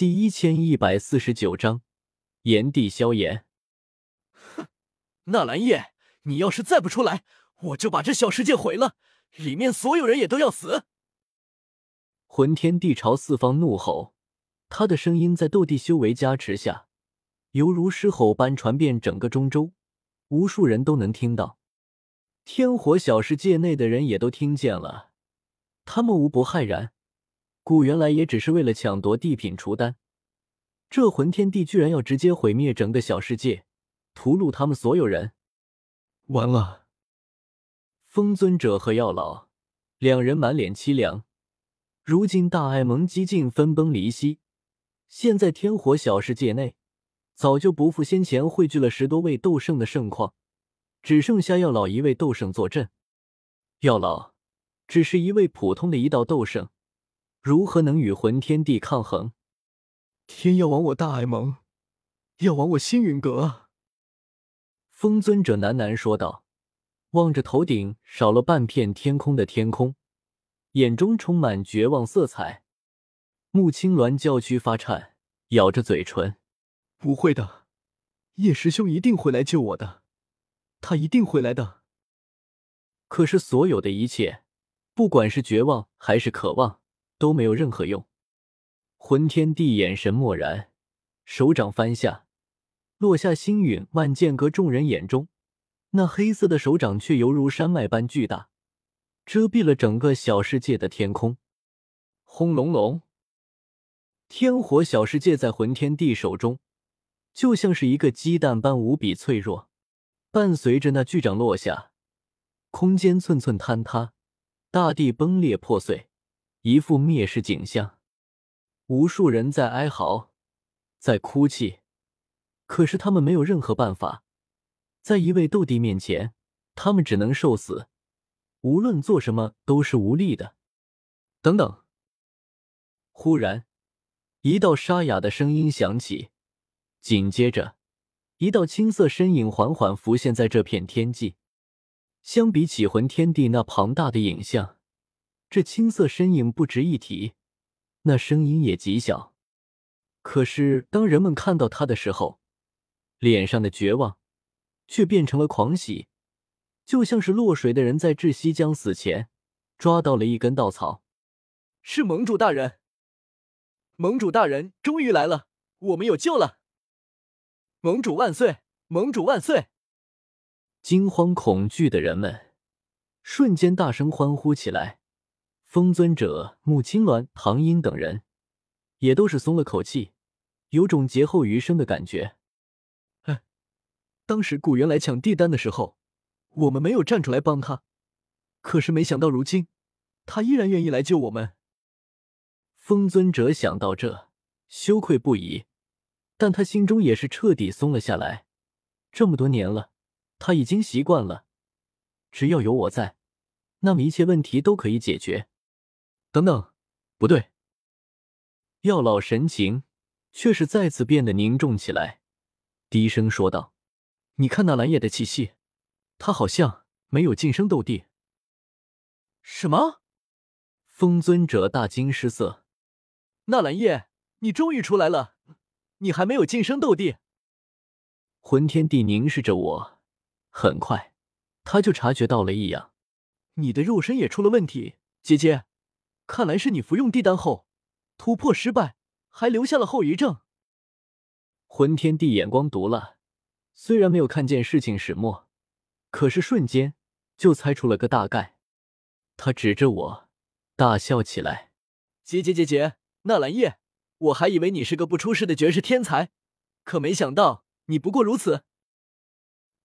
第一千一百四十九章，炎帝萧炎。哼，纳兰叶，你要是再不出来，我就把这小世界毁了，里面所有人也都要死！魂天帝朝四方怒吼，他的声音在斗帝修为加持下，犹如狮吼般传遍整个中州，无数人都能听到。天火小世界内的人也都听见了，他们无不骇然。古原来也只是为了抢夺地品除丹，这魂天帝居然要直接毁灭整个小世界，屠戮他们所有人，完了！风尊者和药老两人满脸凄凉。如今大爱盟几近分崩离析，现在天火小世界内早就不复先前汇聚了十多位斗圣的盛况，只剩下药老一位斗圣坐镇。药老只是一位普通的一道斗圣。如何能与魂天帝抗衡？天要亡我大爱盟，要亡我星陨阁啊！风尊者喃喃说道，望着头顶少了半片天空的天空，眼中充满绝望色彩。穆青鸾娇躯发颤，咬着嘴唇：“不会的，叶师兄一定会来救我的，他一定会来的。”可是，所有的一切，不管是绝望还是渴望。都没有任何用。魂天帝眼神漠然，手掌翻下，落下星陨万剑阁众人眼中，那黑色的手掌却犹如山脉般巨大，遮蔽了整个小世界的天空。轰隆隆，天火小世界在魂天帝手中，就像是一个鸡蛋般无比脆弱。伴随着那巨掌落下，空间寸寸坍塌，大地崩裂破碎。一副灭世景象，无数人在哀嚎，在哭泣，可是他们没有任何办法，在一位斗帝面前，他们只能受死，无论做什么都是无力的。等等！忽然，一道沙哑的声音响起，紧接着，一道青色身影缓缓浮现在这片天际。相比起魂天地那庞大的影像。这青色身影不值一提，那声音也极小。可是当人们看到他的时候，脸上的绝望却变成了狂喜，就像是落水的人在窒息将死前抓到了一根稻草。是盟主大人，盟主大人终于来了，我们有救了！盟主万岁，盟主万岁！惊慌恐惧的人们瞬间大声欢呼起来。风尊者、穆青鸾、唐英等人也都是松了口气，有种劫后余生的感觉。哎，当时古元来抢地丹的时候，我们没有站出来帮他，可是没想到如今，他依然愿意来救我们。风尊者想到这，羞愧不已，但他心中也是彻底松了下来。这么多年了，他已经习惯了，只要有我在，那么一切问题都可以解决。等等，不对。药老神情却是再次变得凝重起来，低声说道：“你看那蓝叶的气息，他好像没有晋升斗帝。”什么？风尊者大惊失色：“纳兰叶，你终于出来了，你还没有晋升斗帝？”魂天帝凝视着我，很快他就察觉到了异样：“你的肉身也出了问题，姐姐。”看来是你服用地丹后突破失败，还留下了后遗症。魂天帝眼光毒辣，虽然没有看见事情始末，可是瞬间就猜出了个大概。他指着我大笑起来：“姐姐姐姐，纳兰叶，我还以为你是个不出世的绝世天才，可没想到你不过如此。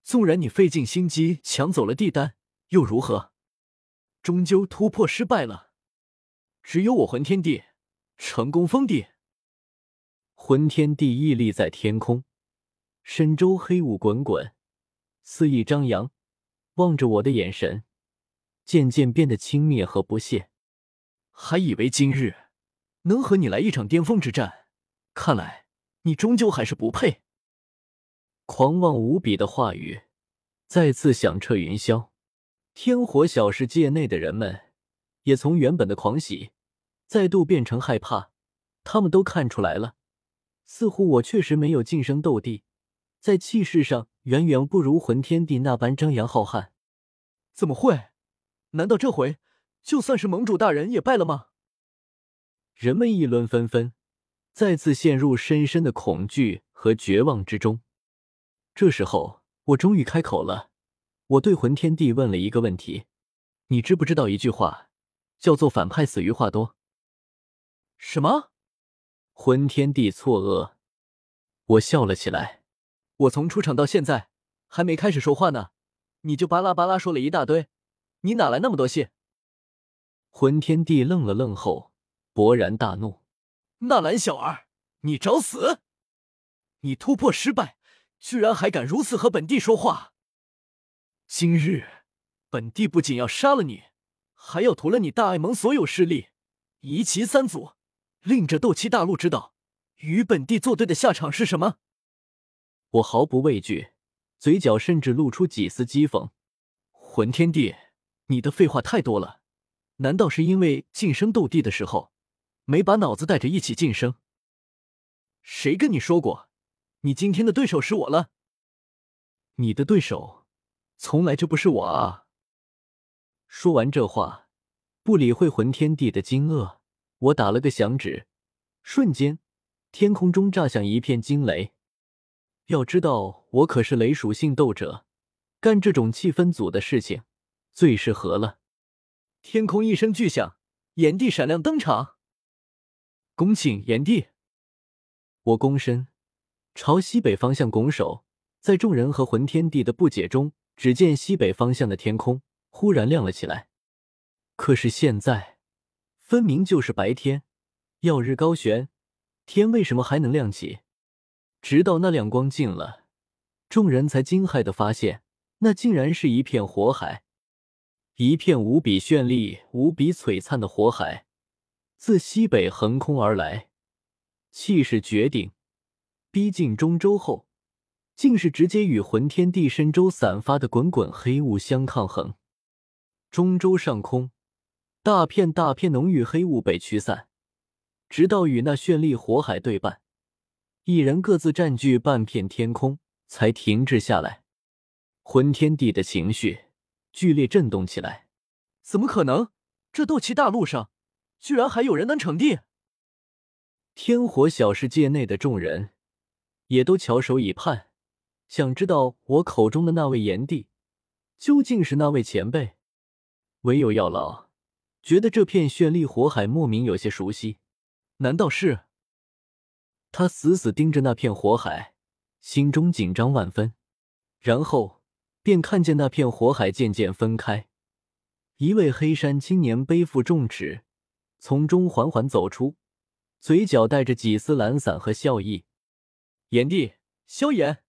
纵然你费尽心机抢走了地丹，又如何？终究突破失败了。”只有我魂天帝成功封地。魂天帝屹立在天空，身周黑雾滚滚，肆意张扬，望着我的眼神渐渐变得轻蔑和不屑。还以为今日能和你来一场巅峰之战，看来你终究还是不配。狂妄无比的话语再次响彻云霄，天火小世界内的人们也从原本的狂喜。再度变成害怕，他们都看出来了，似乎我确实没有晋升斗帝，在气势上远远不如魂天帝那般张扬浩瀚。怎么会？难道这回就算是盟主大人也败了吗？人们议论纷纷，再次陷入深深的恐惧和绝望之中。这时候，我终于开口了。我对魂天帝问了一个问题：“你知不知道一句话，叫做‘反派死于话多’？”什么？魂天帝错愕。我笑了起来。我从出场到现在还没开始说话呢，你就巴拉巴拉说了一大堆，你哪来那么多戏？魂天帝愣了愣后。勃然大怒：“纳兰小儿，你找死！你突破失败，居然还敢如此和本帝说话！今日本帝不仅要杀了你，还要屠了你大爱盟所有势力，夷其三族，令这斗气大陆知道与本帝作对的下场是什么！”我毫不畏惧，嘴角甚至露出几丝讥讽：“魂天帝，你的废话太多了，难道是因为晋升斗帝的时候？”没把脑子带着一起晋升？谁跟你说过，你今天的对手是我了？你的对手从来就不是我啊！说完这话，不理会魂天帝的惊愕，我打了个响指，瞬间天空中炸响一片惊雷。要知道，我可是雷属性斗者，干这种气氛组的事情最适合了。天空一声巨响，炎帝闪亮登场。恭请炎帝！我躬身朝西北方向拱手，在众人和魂天帝的不解中，只见西北方向的天空忽然亮了起来。可是现在分明就是白天，耀日高悬，天为什么还能亮起？直到那亮光尽了，众人才惊骇的发现，那竟然是一片火海，一片无比绚丽、无比璀璨的火海。自西北横空而来，气势绝顶，逼近中州后，竟是直接与魂天地身周散发的滚滚黑雾相抗衡。中州上空，大片大片浓郁黑雾被驱散，直到与那绚丽火海对半，一人各自占据半片天空，才停滞下来。魂天地的情绪剧烈震动起来。怎么可能？这斗气大陆上……居然还有人能成帝！天火小世界内的众人也都翘首以盼，想知道我口中的那位炎帝究竟是那位前辈。唯有药老觉得这片绚丽火海莫名有些熟悉，难道是？他死死盯着那片火海，心中紧张万分。然后便看见那片火海渐渐分开，一位黑衫青年背负重尺。从中缓缓走出，嘴角带着几丝懒散和笑意。炎帝，萧炎。